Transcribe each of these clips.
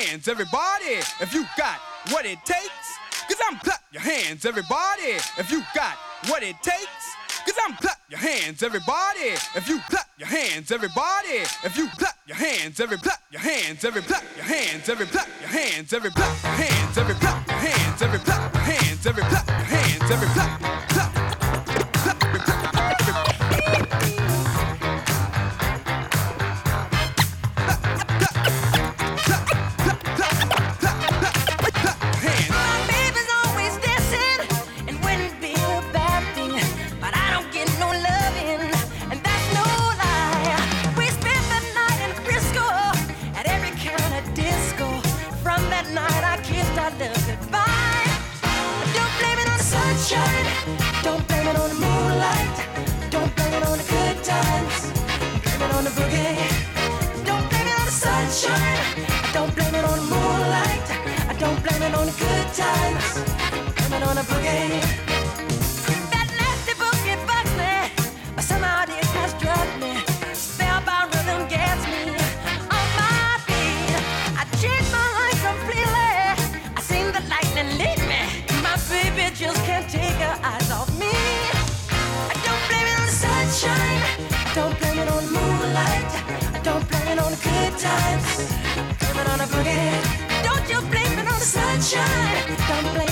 hands, everybody, if you got what it takes. Cause I'm clap your hands, everybody, if you got what it takes. Cause I'm clap your hands, everybody. If you clap your hands, everybody. If you clap your hands, every clap your hands, every clap your hands, every clap your hands, every clap your hands, every clap your hands, every clap your hands, every clap your hands, every clap. Your hands, every clap. forget. Don't you blame it on the sunshine. Don't blame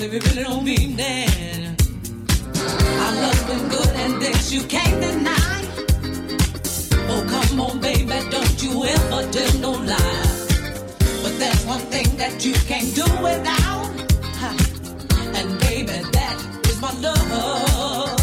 Baby, we really don't mean that. Our love's been good and this you can't deny. Oh, come on, baby, don't you ever tell no lie. But there's one thing that you can't do without. And baby, that is my love.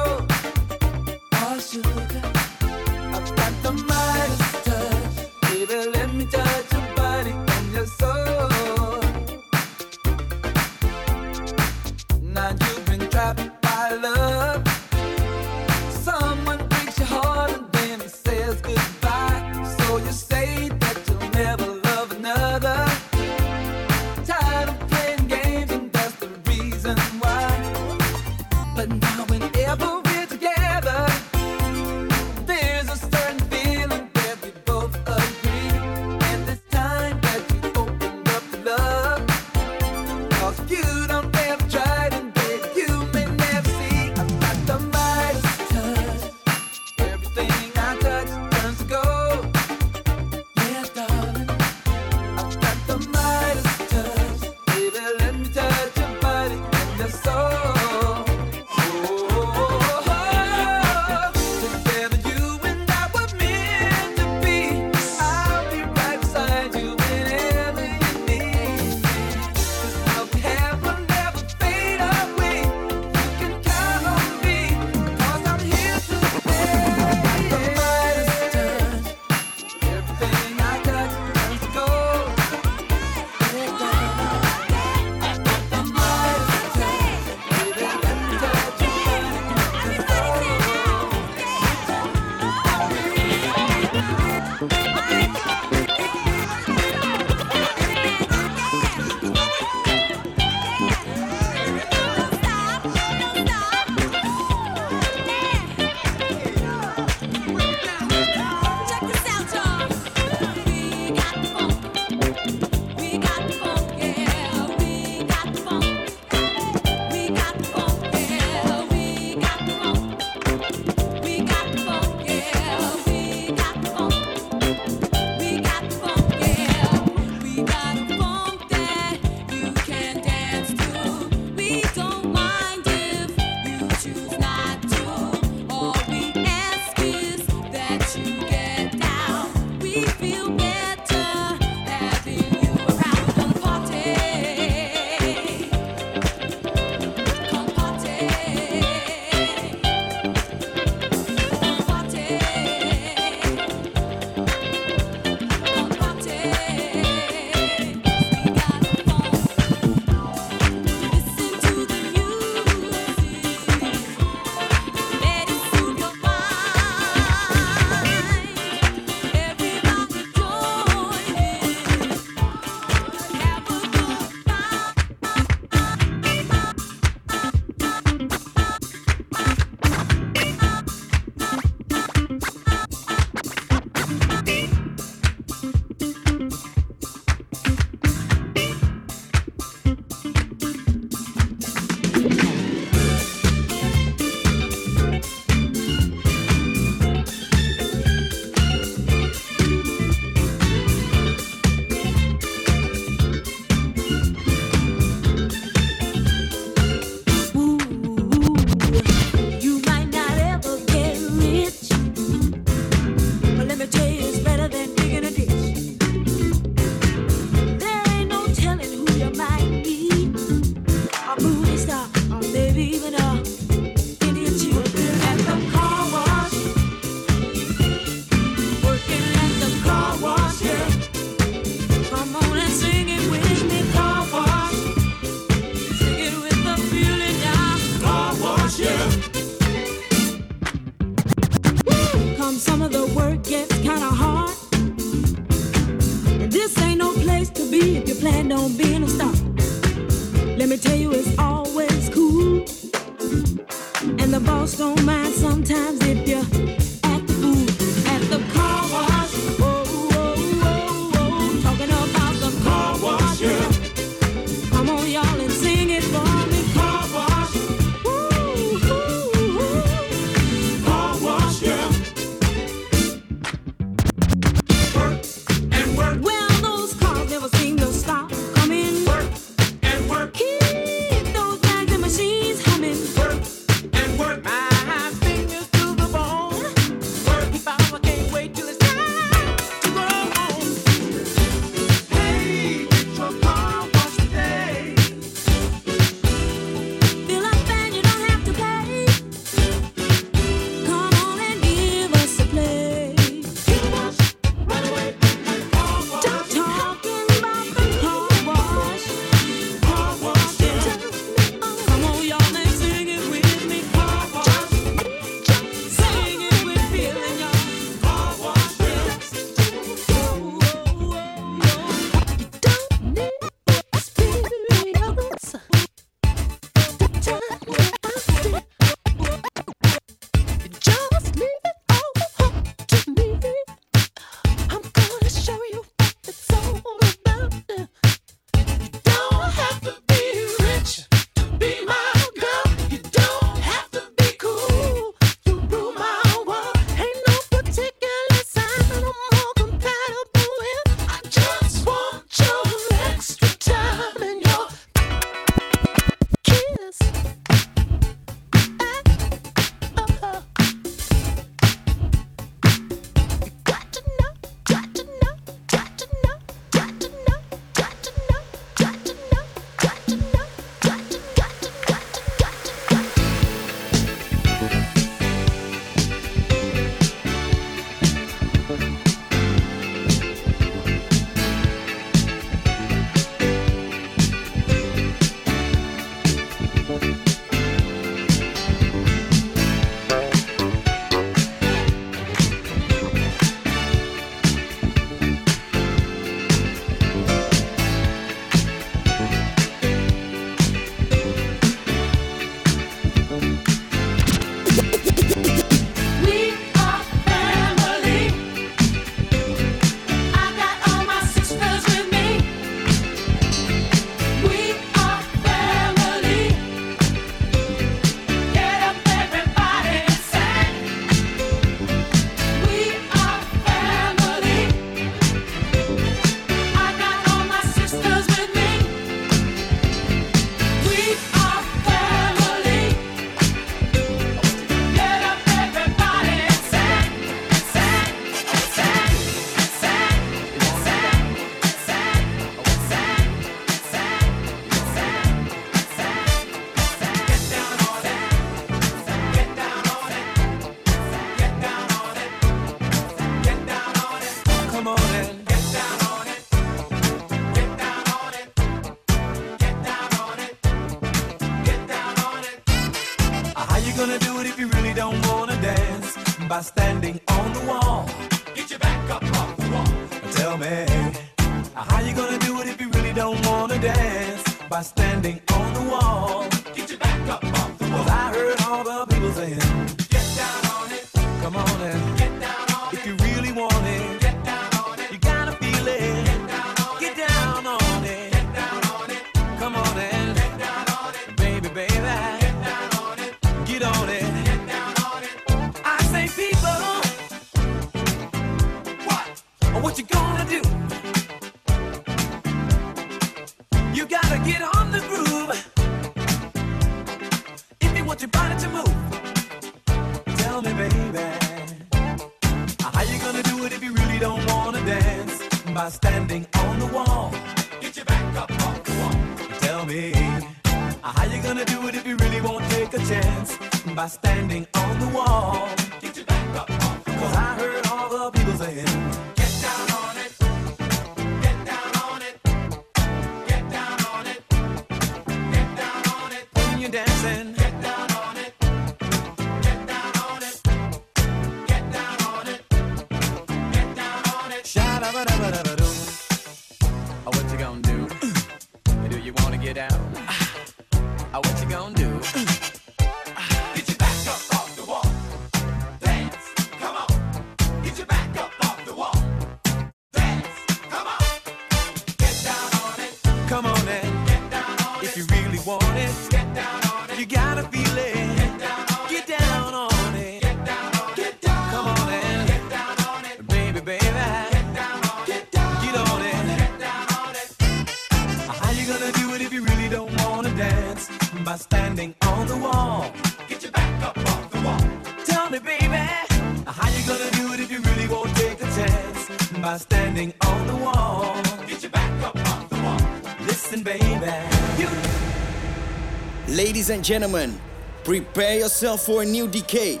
and gentlemen, prepare yourself for a new decade.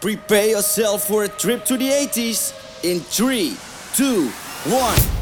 Prepare yourself for a trip to the 80s in 3, 2, 1.